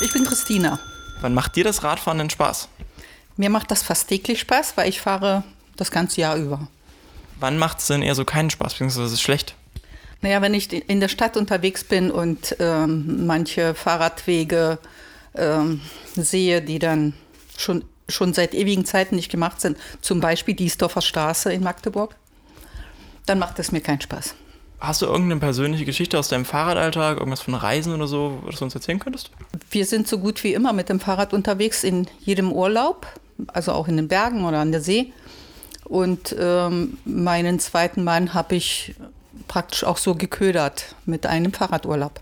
Ich bin Christina. Wann macht dir das Radfahren denn Spaß? Mir macht das fast täglich Spaß, weil ich fahre das ganze Jahr über. Wann macht es denn eher so keinen Spaß, beziehungsweise ist es schlecht? Naja, wenn ich in der Stadt unterwegs bin und ähm, manche Fahrradwege ähm, sehe, die dann schon, schon seit ewigen Zeiten nicht gemacht sind, zum Beispiel die Stoffer Straße in Magdeburg, dann macht es mir keinen Spaß. Hast du irgendeine persönliche Geschichte aus deinem Fahrradalltag, irgendwas von Reisen oder so, was du uns erzählen könntest? Wir sind so gut wie immer mit dem Fahrrad unterwegs in jedem Urlaub, also auch in den Bergen oder an der See. Und ähm, meinen zweiten Mann habe ich praktisch auch so geködert mit einem Fahrradurlaub.